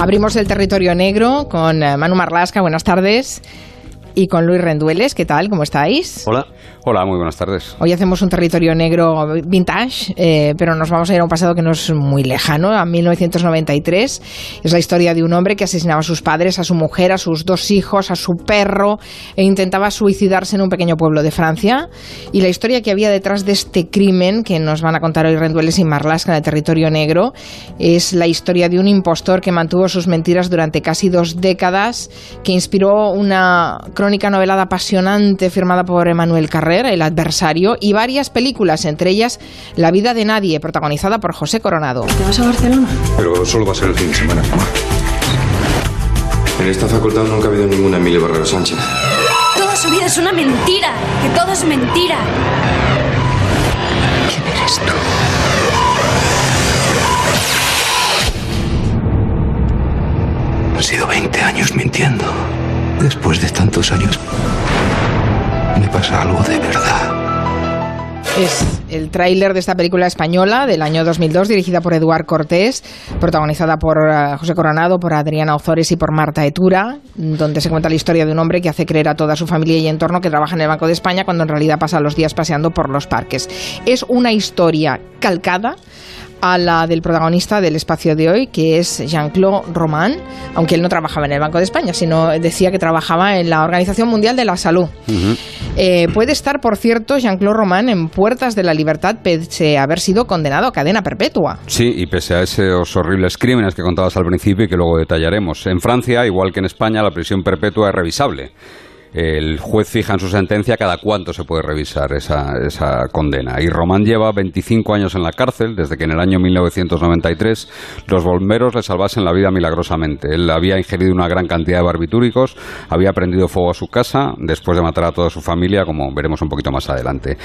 Abrimos el territorio negro con eh, Manu Marlasca, buenas tardes. Y con Luis Rendueles, ¿qué tal? ¿Cómo estáis? Hola. Hola, muy buenas tardes. Hoy hacemos un territorio negro vintage, eh, pero nos vamos a ir a un pasado que no es muy lejano, a 1993. Es la historia de un hombre que asesinaba a sus padres, a su mujer, a sus dos hijos, a su perro e intentaba suicidarse en un pequeño pueblo de Francia. Y la historia que había detrás de este crimen, que nos van a contar hoy Rendueles y Marlasca en el territorio negro, es la historia de un impostor que mantuvo sus mentiras durante casi dos décadas, que inspiró una crónica novelada apasionante firmada por Emmanuel Carrer el adversario, y varias películas, entre ellas La vida de nadie, protagonizada por José Coronado. ¿Te vas a Barcelona? Pero solo va a ser el fin de semana. En esta facultad nunca ha habido ninguna Emilio Barrero Sánchez. Toda su vida es una mentira, que todo es mentira. ¿Quién eres tú? Han sido 20 años mintiendo. Después de tantos años, me pasa algo de verdad. Es el tráiler de esta película española del año 2002, dirigida por Eduard Cortés, protagonizada por uh, José Coronado, por Adriana Ozores y por Marta Etura, donde se cuenta la historia de un hombre que hace creer a toda su familia y entorno que trabaja en el Banco de España cuando en realidad pasa los días paseando por los parques. Es una historia calcada a la del protagonista del espacio de hoy, que es Jean-Claude Roman, aunque él no trabajaba en el Banco de España, sino decía que trabajaba en la Organización Mundial de la Salud. Uh -huh. eh, puede estar, por cierto, Jean-Claude Roman en puertas de la libertad pese a haber sido condenado a cadena perpetua. Sí, y pese a esos horribles crímenes que contabas al principio y que luego detallaremos. En Francia, igual que en España, la prisión perpetua es revisable el juez fija en su sentencia cada cuánto se puede revisar esa, esa, condena. Y Román lleva 25 años en la cárcel, desde que en el año 1993 los bomberos le salvasen la vida milagrosamente. Él había ingerido una gran cantidad de barbitúricos, había prendido fuego a su casa después de matar a toda su familia, como veremos un poquito más adelante.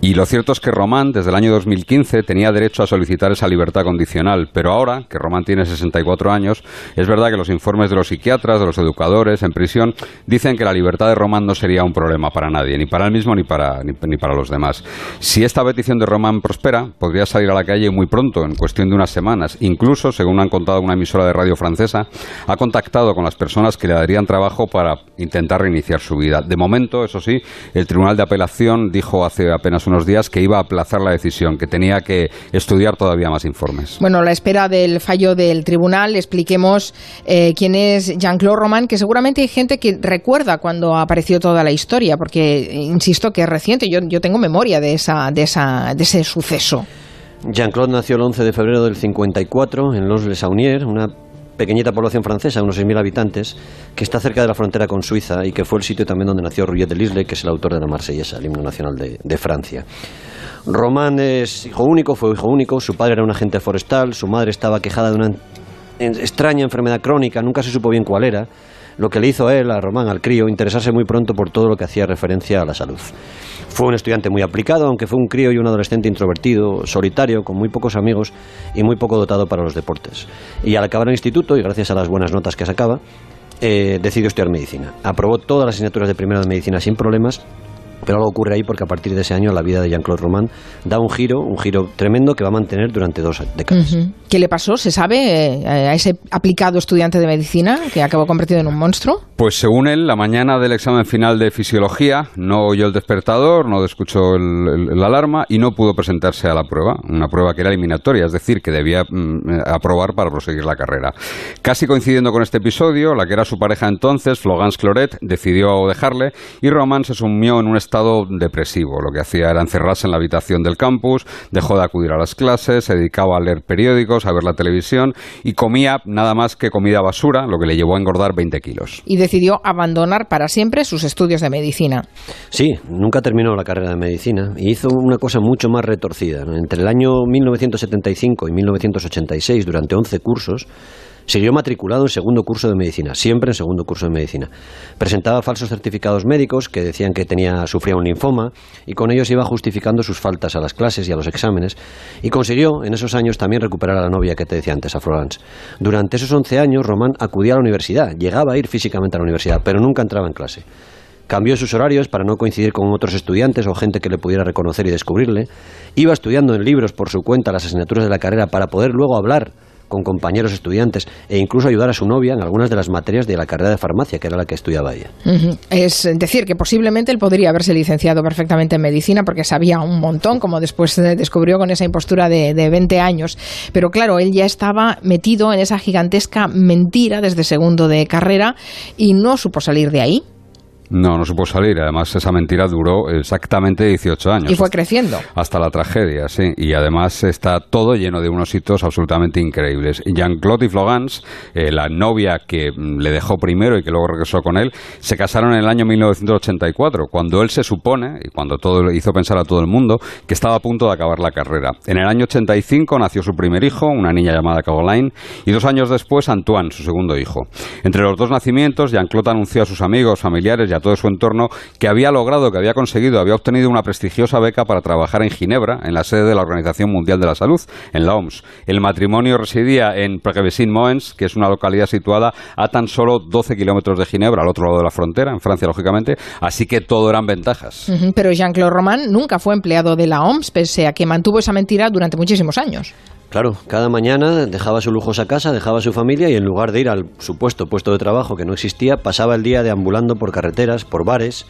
Y lo cierto es que Román, desde el año 2015, tenía derecho a solicitar esa libertad condicional, pero ahora, que Román tiene 64 años, es verdad que los informes de los psiquiatras, de los educadores en prisión, dicen que la libertad de Román no sería un problema para nadie, ni para él mismo ni para, ni, ni, para los demás. Si esta petición de Román prospera, podría salir a la calle muy pronto, en cuestión de unas semanas. Incluso, según han contado una emisora de radio francesa, ha contactado con las personas que le darían trabajo para intentar reiniciar su vida. De momento, eso sí, el Tribunal de Apelación dijo hace apenas unos días que iba a aplazar la decisión, que tenía que estudiar todavía más informes. Bueno, la espera del fallo del tribunal, expliquemos eh, quién es Jean-Claude Roman, que seguramente hay gente que recuerda cuando apareció toda la historia, porque insisto que es reciente, yo, yo tengo memoria de, esa, de, esa, de ese suceso. Jean-Claude nació el 11 de febrero del 54 en Los-les-Sauniers, una pequeñita población francesa, unos 6.000 habitantes, que está cerca de la frontera con Suiza y que fue el sitio también donde nació Rouillet de Lisle, que es el autor de la Marsellesa, el himno nacional de, de Francia. Román es hijo único, fue hijo único, su padre era un agente forestal, su madre estaba quejada de una extraña enfermedad crónica, nunca se supo bien cuál era, lo que le hizo a él, a Román, al crío, interesarse muy pronto por todo lo que hacía referencia a la salud. Fue un estudiante muy aplicado, aunque fue un crío y un adolescente introvertido, solitario, con muy pocos amigos y muy poco dotado para los deportes. Y al acabar el instituto, y gracias a las buenas notas que sacaba, eh, decidió estudiar medicina. Aprobó todas las asignaturas de primero de medicina sin problemas pero algo ocurre ahí porque a partir de ese año la vida de Jean-Claude Roman da un giro, un giro tremendo que va a mantener durante dos décadas. Uh -huh. ¿Qué le pasó? ¿Se sabe eh, a ese aplicado estudiante de medicina que acabó convertido en un monstruo? Pues según él, la mañana del examen final de fisiología no oyó el despertador, no escuchó el alarma y no pudo presentarse a la prueba, una prueba que era eliminatoria, es decir, que debía mm, aprobar para proseguir la carrera. Casi coincidiendo con este episodio, la que era su pareja entonces, Florence Cloret, decidió dejarle y Roman se sumió en un estado depresivo. Lo que hacía era encerrarse en la habitación del campus, dejó de acudir a las clases, se dedicaba a leer periódicos, a ver la televisión y comía nada más que comida basura, lo que le llevó a engordar 20 kilos. Y decidió abandonar para siempre sus estudios de medicina. Sí, nunca terminó la carrera de medicina y hizo una cosa mucho más retorcida. Entre el año 1975 y 1986, durante 11 cursos, Siguió matriculado en segundo curso de medicina, siempre en segundo curso de medicina. Presentaba falsos certificados médicos que decían que tenía, sufría un linfoma y con ellos iba justificando sus faltas a las clases y a los exámenes y consiguió en esos años también recuperar a la novia que te decía antes, a Florence. Durante esos 11 años Román acudía a la universidad, llegaba a ir físicamente a la universidad, pero nunca entraba en clase. Cambió sus horarios para no coincidir con otros estudiantes o gente que le pudiera reconocer y descubrirle. Iba estudiando en libros por su cuenta las asignaturas de la carrera para poder luego hablar con compañeros estudiantes e incluso ayudar a su novia en algunas de las materias de la carrera de farmacia, que era la que estudiaba ella. Es decir, que posiblemente él podría haberse licenciado perfectamente en medicina porque sabía un montón, como después descubrió con esa impostura de, de 20 años. Pero claro, él ya estaba metido en esa gigantesca mentira desde segundo de carrera y no supo salir de ahí. No, no supo salir. Además, esa mentira duró exactamente 18 años. Y fue creciendo. Hasta la tragedia, sí. Y además está todo lleno de unos hitos absolutamente increíbles. Jean-Claude y Flogans, eh, la novia que mm, le dejó primero y que luego regresó con él, se casaron en el año 1984, cuando él se supone, y cuando todo hizo pensar a todo el mundo, que estaba a punto de acabar la carrera. En el año 85 nació su primer hijo, una niña llamada Caroline, y dos años después Antoine, su segundo hijo. Entre los dos nacimientos, Jean-Claude anunció a sus amigos, familiares a todo su entorno que había logrado, que había conseguido, había obtenido una prestigiosa beca para trabajar en Ginebra, en la sede de la Organización Mundial de la Salud, en la OMS. El matrimonio residía en Pregevesin-Moens, que es una localidad situada a tan solo 12 kilómetros de Ginebra, al otro lado de la frontera, en Francia, lógicamente, así que todo eran ventajas. Pero Jean-Claude Roman nunca fue empleado de la OMS, pese a que mantuvo esa mentira durante muchísimos años. Claro, cada mañana dejaba su lujosa casa, dejaba su familia y en lugar de ir al supuesto puesto de trabajo que no existía, pasaba el día deambulando por carreteras, por bares,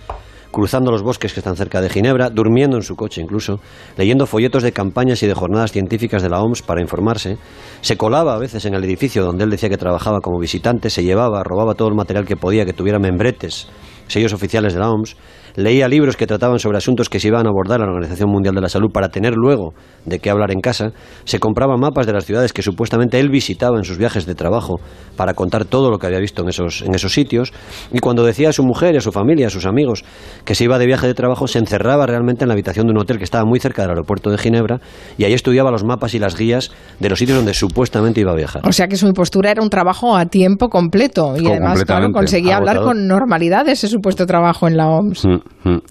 cruzando los bosques que están cerca de Ginebra, durmiendo en su coche incluso, leyendo folletos de campañas y de jornadas científicas de la OMS para informarse, se colaba a veces en el edificio donde él decía que trabajaba como visitante, se llevaba, robaba todo el material que podía que tuviera membretes, sellos oficiales de la OMS, leía libros que trataban sobre asuntos que se iban a abordar en la Organización Mundial de la Salud para tener luego de qué hablar en casa, se compraba mapas de las ciudades que supuestamente él visitaba en sus viajes de trabajo para contar todo lo que había visto en esos, en esos sitios, y cuando decía a su mujer, a su familia, a sus amigos que se iba de viaje de trabajo, se encerraba realmente en la habitación de un hotel que estaba muy cerca del aeropuerto de Ginebra y ahí estudiaba los mapas y las guías de los sitios donde supuestamente iba a viajar. O sea que su impostura era un trabajo a tiempo completo y además claro, conseguía hablar con normalidad de ese supuesto trabajo en la OMS. Mm,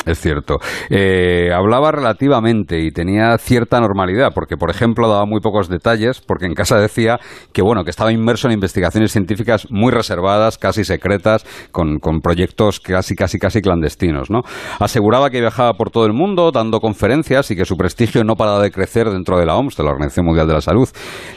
es cierto. Eh, hablaba relativamente y tenía cierta normalidad, porque por ejemplo daba muy pocos detalles, porque en casa decía que bueno, que estaba inmerso en investigaciones científicas muy reservadas, casi secretas, con, con proyectos casi casi casi clandestinos, ¿no? Aseguraba que viajaba por todo el mundo dando conferencias y que su prestigio no paraba de crecer dentro de la OMS, de la Organización Mundial de la Salud.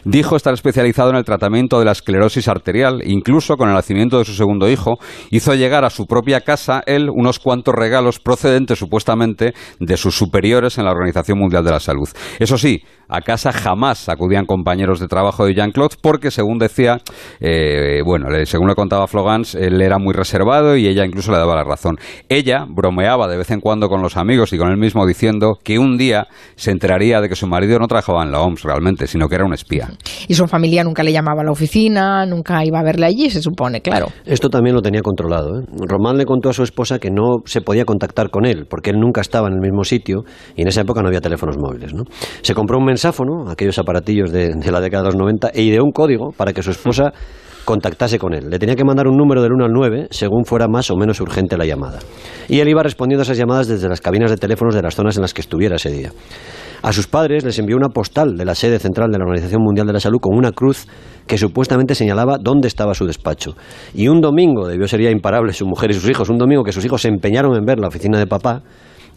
Dijo estar especializado en el tratamiento de la esclerosis arterial, incluso con el nacimiento de su segundo hijo, hizo llegar a su propia casa él unos cuantos regalos procedentes supuestamente de sus superiores en la Organización Mundial de la Salud. Eso sí, a casa jamás acudían compañeros de trabajo de Jean-Claude porque, según decía, eh, bueno, según le contaba Flogans, él era muy reservado y ella incluso le daba la razón. Ella bromeaba de vez en cuando con los amigos y con él mismo diciendo que un día se enteraría de que su marido no trabajaba en la OMS realmente, sino que era un espía. Y su familia nunca le llamaba a la oficina, nunca iba a verle allí, se supone, claro. Esto también lo tenía controlado. ¿eh? Román le contó a su esposa que no se podía contactar con él porque él nunca estaba en el mismo sitio y en esa época no había teléfonos móviles. ¿no? Se compró un mensáfono, aquellos aparatillos de, la década de los 90, e ideó un código para que su esposa contactase con él. Le tenía que mandar un número del 1 al 9 según fuera más o menos urgente la llamada. Y él iba respondiendo a esas llamadas desde las cabinas de teléfonos de las zonas en las que estuviera ese día. A sus padres les envió una postal de la sede central de la Organización Mundial de la Salud con una cruz que supuestamente señalaba dónde estaba su despacho. Y un domingo, debió ser ya imparable su mujer y sus hijos, un domingo que sus hijos se empeñaron en ver la oficina de papá,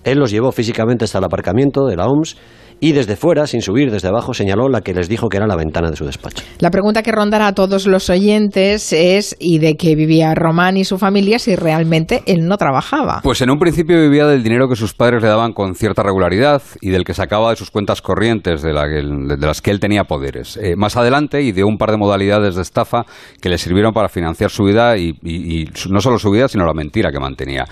él los llevó físicamente hasta el aparcamiento de la OMS y desde fuera, sin subir desde abajo, señaló la que les dijo que era la ventana de su despacho. La pregunta que rondará a todos los oyentes es ¿y de qué vivía Román y su familia si realmente él no trabajaba? Pues en un principio vivía del dinero que sus padres le daban con cierta regularidad y del que sacaba de sus cuentas corrientes de, la que él, de las que él tenía poderes. Eh, más adelante ideó un par de modalidades de estafa que le sirvieron para financiar su vida y, y, y no solo su vida, sino la mentira que mantenía.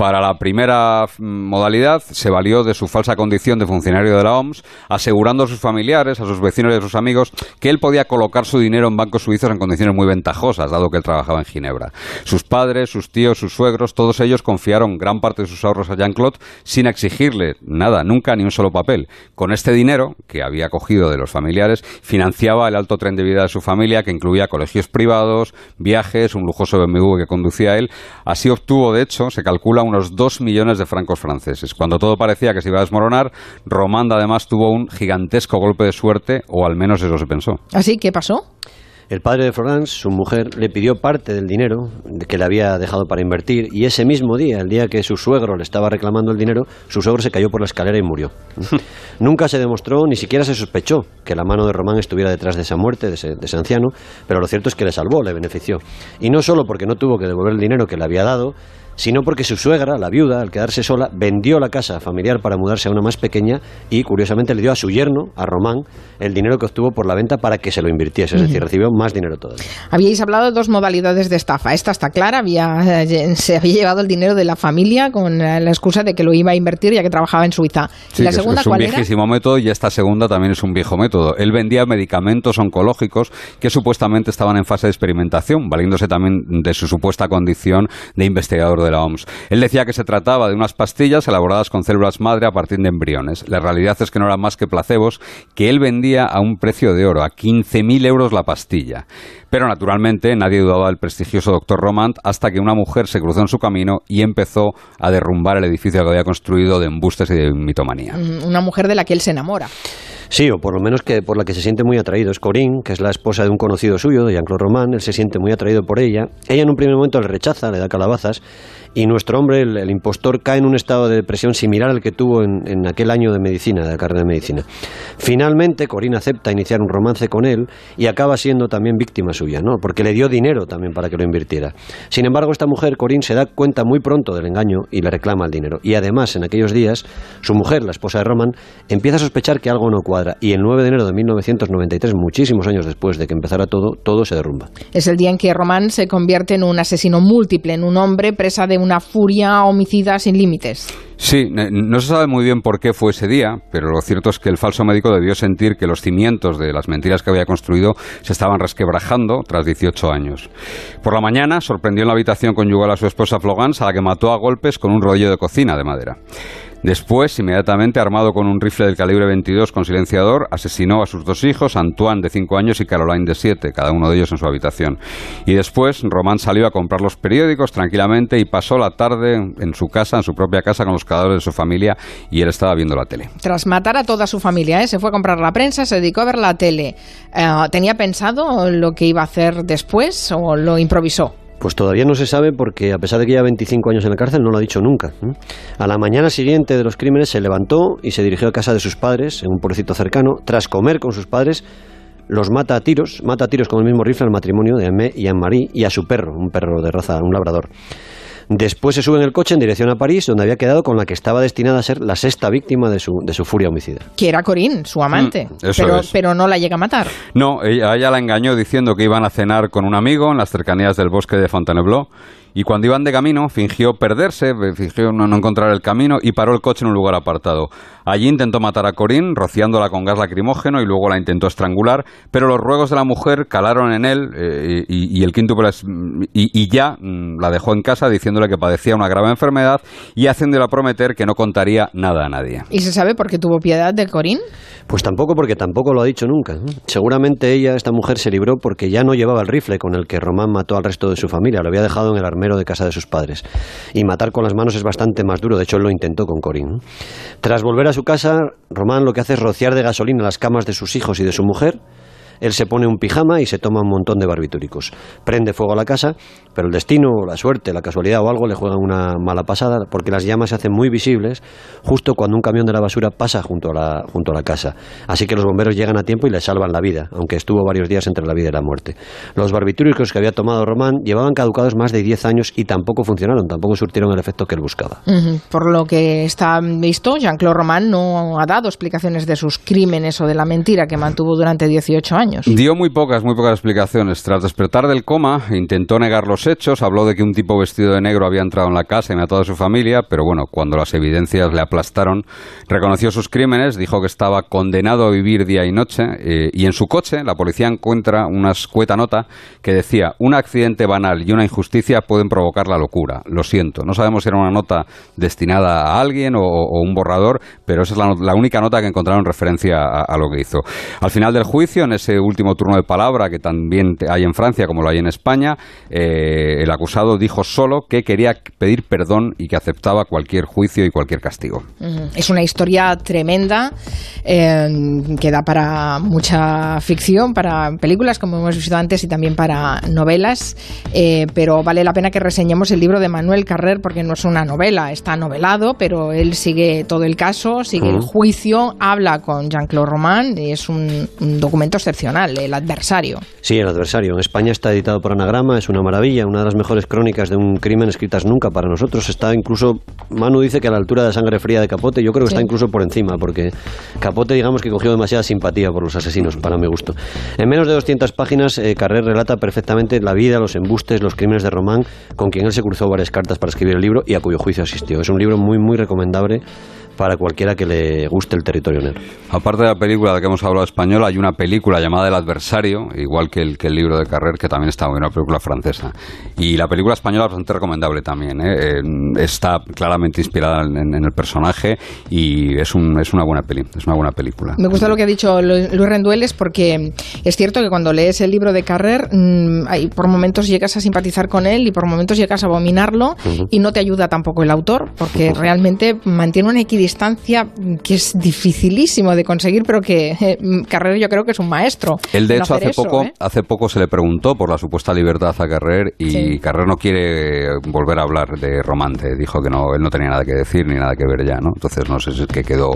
Para la primera modalidad se valió de su falsa condición de funcionario de la OMS, asegurando a sus familiares, a sus vecinos y a sus amigos que él podía colocar su dinero en bancos suizos en condiciones muy ventajosas, dado que él trabajaba en Ginebra. Sus padres, sus tíos, sus suegros, todos ellos confiaron gran parte de sus ahorros a Jean-Claude sin exigirle nada, nunca ni un solo papel. Con este dinero, que había cogido de los familiares, financiaba el alto tren de vida de su familia, que incluía colegios privados, viajes, un lujoso BMW que conducía él. Así obtuvo, de hecho, se calcula unos dos millones de francos franceses. Cuando todo parecía que se iba a desmoronar, Romanda además tuvo un gigantesco golpe de suerte, o al menos eso se pensó. ¿Así? ¿Qué pasó? El padre de Florence, su mujer, le pidió parte del dinero que le había dejado para invertir y ese mismo día, el día que su suegro le estaba reclamando el dinero, su suegro se cayó por la escalera y murió. Nunca se demostró, ni siquiera se sospechó que la mano de Román estuviera detrás de esa muerte, de ese, de ese anciano, pero lo cierto es que le salvó, le benefició. Y no solo porque no tuvo que devolver el dinero que le había dado, sino porque su suegra, la viuda, al quedarse sola, vendió la casa familiar para mudarse a una más pequeña y, curiosamente, le dio a su yerno, a Román, el dinero que obtuvo por la venta para que se lo invirtiese, es decir, recibió más dinero todavía. Habíais hablado de dos modalidades de estafa. Esta está clara, había, eh, se había llevado el dinero de la familia con eh, la excusa de que lo iba a invertir ya que trabajaba en Suiza. Sí, ¿Y la segunda es un cuál era? viejísimo método y esta segunda también es un viejo método. Él vendía medicamentos oncológicos que supuestamente estaban en fase de experimentación, valiéndose también de su supuesta condición de investigador de la OMS. Él decía que se trataba de unas pastillas elaboradas con células madre a partir de embriones. La realidad es que no eran más que placebos que él vendía a un precio de oro, a 15.000 euros la pastilla. Pero naturalmente nadie dudaba del prestigioso doctor Romand hasta que una mujer se cruzó en su camino y empezó a derrumbar el edificio que había construido de embustes y de mitomanía. Mm, Una mujer de la que él se enamora. Sí, o por lo menos que por la que se siente muy atraído. Es Corinne, que es la esposa de un conocido suyo, de Jean-Claude Román. Él se siente muy atraído por ella. Ella en un primer momento le rechaza, le da calabazas. Y nuestro hombre, el, impostor, cae en un estado de depresión similar al que tuvo en, en aquel año de medicina, de la carrera de medicina. Finalmente, Corinne acepta iniciar un romance con él y acaba siendo también víctima suya, ¿no? Porque le dio dinero también para que lo invirtiera. Sin embargo, esta mujer, Corinne, se da cuenta muy pronto del engaño y le reclama el dinero. Y además, en aquellos días, su mujer, la esposa de Roman, empieza a sospechar que algo no cuadra. Y el 9 de enero de 1993, muchísimos años después de que empezara todo, todo se derrumba. Es el día en que Román se convierte en un asesino múltiple, en un hombre presa de una furia homicida sin límites. Sí, no se sabe muy bien por qué fue ese día, pero lo cierto es que el falso médico debió sentir que los cimientos de las mentiras que había construido se estaban resquebrajando tras 18 años. Por la mañana sorprendió en la habitación conyugal a su esposa Flogans, a la que mató a golpes con un rodillo de cocina de madera. Después, inmediatamente armado con un rifle del calibre 22 con silenciador, asesinó a sus dos hijos, Antoine de 5 años y Caroline de 7, cada uno de ellos en su habitación. Y después, Román salió a comprar los periódicos tranquilamente y pasó la tarde en su casa, en su propia casa, con los cadáveres de su familia y él estaba viendo la tele. Tras matar a toda su familia, ¿eh? se fue a comprar la prensa, se dedicó a ver la tele. Eh, ¿Tenía pensado lo que iba a hacer después o lo improvisó? Pues todavía no se sabe porque a pesar de que lleva 25 años en la cárcel no lo ha dicho nunca. ¿eh? A la mañana siguiente de los crímenes se levantó y se dirigió a casa de sus padres en un pueblecito cercano. Tras comer con sus padres los mata a tiros, mata a tiros con el mismo rifle al matrimonio de Aimé y Anne-Marie y a su perro, un perro de raza, un labrador. Después se sube en el coche en dirección a París, donde había quedado con la que estaba destinada a ser la sexta víctima de su, de su furia homicida. Que era Corín, su amante. Mm, eso pero, es. pero no la llega a matar. No, ella la engañó diciendo que iban a cenar con un amigo en las cercanías del bosque de Fontainebleau. Y cuando iban de camino, fingió perderse, fingió no, no encontrar el camino y paró el coche en un lugar apartado. Allí intentó matar a Corinne, rociándola con gas lacrimógeno y luego la intentó estrangular, pero los ruegos de la mujer calaron en él eh, y, y el quinto y, y ya mm, la dejó en casa diciéndole que padecía una grave enfermedad y haciéndola prometer que no contaría nada a nadie. ¿Y se sabe por qué tuvo piedad de Corín? Pues tampoco porque tampoco lo ha dicho nunca. Seguramente ella, esta mujer, se libró porque ya no llevaba el rifle con el que Román mató al resto de su familia. Lo había dejado en el de casa de sus padres. Y matar con las manos es bastante más duro. De hecho, él lo intentó con Corín. Tras volver a su casa, Román lo que hace es rociar de gasolina las camas de sus hijos y de su mujer. Él se pone un pijama y se toma un montón de barbitúricos. Prende fuego a la casa, pero el destino, la suerte, la casualidad o algo le juegan una mala pasada porque las llamas se hacen muy visibles justo cuando un camión de la basura pasa junto a la, junto a la casa. Así que los bomberos llegan a tiempo y le salvan la vida, aunque estuvo varios días entre la vida y la muerte. Los barbitúricos que había tomado Román llevaban caducados más de 10 años y tampoco funcionaron, tampoco surtieron el efecto que él buscaba. Ujú. Por lo que está visto, Jean-Claude Román no ha dado explicaciones de sus crímenes o de la mentira que mantuvo durante 18 años. Dio muy pocas, muy pocas explicaciones. Tras despertar del coma, intentó negar los hechos, habló de que un tipo vestido de negro había entrado en la casa y matado a su familia, pero bueno, cuando las evidencias le aplastaron, reconoció sus crímenes, dijo que estaba condenado a vivir día y noche, eh, y en su coche la policía encuentra una escueta nota que decía, un accidente banal y una injusticia pueden provocar la locura. Lo siento, no sabemos si era una nota destinada a alguien o, un borrador, pero esa es la, única nota que encontraron en referencia a, a lo que hizo. Al final del juicio, en ese último turno de palabra que también hay en Francia como lo hay en España, eh, el acusado dijo solo que quería pedir perdón y que aceptaba cualquier juicio y cualquier castigo. Es una historia tremenda eh, que da para mucha ficción, para películas como hemos visto antes y también para novelas, eh, pero vale la pena que reseñemos el libro de Manuel Carrer porque no es una novela, está novelado, pero él sigue todo el caso, sigue el juicio, habla con Jean-Claude Roman y es un, un documento excepcional, el adversario. Sí, el adversario. En España está editado por Anagrama, es una maravilla, una de las mejores crónicas de un crimen escritas nunca para nosotros. Está incluso, Manu dice que a la altura de Sangre Fría de Capote, yo creo que está incluso por encima, porque Capote digamos que cogió demasiada simpatía por los asesinos, para mi gusto. En menos de 200 páginas, eh, Carrer relata perfectamente la vida, los embustes, los crímenes de Román, con quien él se cruzó varias cartas para escribir el libro y a cuyo juicio asistió. Es un libro muy, muy recomendable para cualquiera que le guste el territorio negro. Aparte de la película de que hemos hablado española, hay una película llamada El adversario, igual que el, que el libro de Carrer, que también está muy una película francesa. Y la película española es bastante recomendable también. ¿eh? Eh, está claramente inspirada en, en el personaje y es, un, es una buena peli, es una buena película. Me gusta lo que ha dicho Lu- Luis Rendueles porque es cierto que cuando lees el libro de Carrer, mm, hay- por momentos llegas a simpatizar con él y por momentos llegas a abominarlo y no te ayuda tampoco el autor porque realmente mantiene una equidistancia que es dificilísimo de conseguir, pero que eh, Carrer yo creo que es un maestro. Él, de hecho, hace eso, poco, ¿eh? hace poco se le preguntó por la supuesta libertad a Carrer y Sí. Carrer no quiere volver a hablar de Romante. Dijo que no, él no tenía nada que decir ni nada que ver ya, ¿no? Entonces, no sé si es que quedó,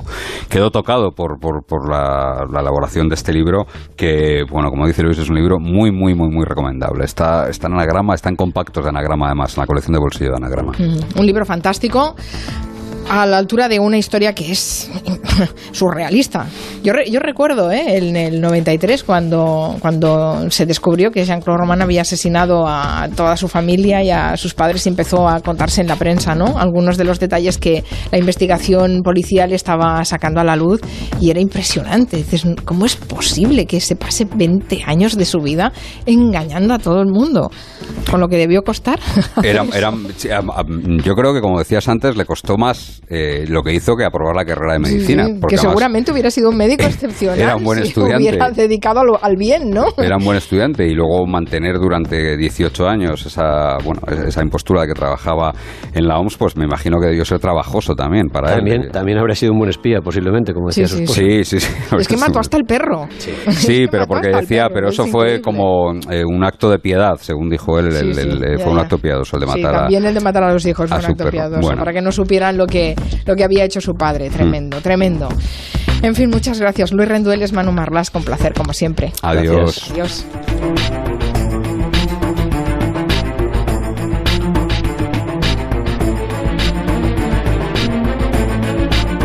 quedó tocado por, por, por la, la elaboración de este libro, que, bueno, como dice Luis, es un libro muy, muy, muy, muy recomendable. Está, está en anagrama, está en compactos de anagrama, además, en la colección de bolsillo de anagrama. Mm, Un libro fantástico a la altura de una historia que es surrealista. Yo, re- yo recuerdo ¿eh? en el 93 cuando, cuando se descubrió que Jean-Claude Roman había asesinado a toda su familia y a sus padres y empezó a contarse en la prensa ¿no? algunos de los detalles que la investigación policial estaba sacando a la luz y era impresionante. Dices, ¿cómo es posible que se pase 20 años de su vida engañando a todo el mundo? Con lo que debió costar. Era, era- yo creo que, como decías antes, le costó más eh, lo que hizo que aprobar la carrera de medicina. Sí, porque que además seguramente hubiera sido un médico excepcional. Era un buen si estudiante. hubiera dedicado al bien, ¿no? Era un buen estudiante y luego mantener durante 18 años esa, bueno, esa impostura de que trabajaba en la OMS, pues me imagino que debió ser trabajoso también para También, él. también habría sido un buen espía, posiblemente, como Sí, decía su sí, esposa. Sí, sí, sí. Es que mató hasta el perro. Sí, Es que pero porque decía, perro, pero es eso fue como eh, un acto de piedad, según dijo él, el- Sí, sí, el- ya, fue un acto piadoso el de Sí, matar a... también el de matar a los hijos fue un su acto perro. piadoso, Bueno. para que no supieran lo que, lo que había hecho su padre. Mm. Tremendo, tremendo. En fin, muchas gracias. Luis Rendueles, Manu Marlas, con placer, como siempre. Adiós. Adiós.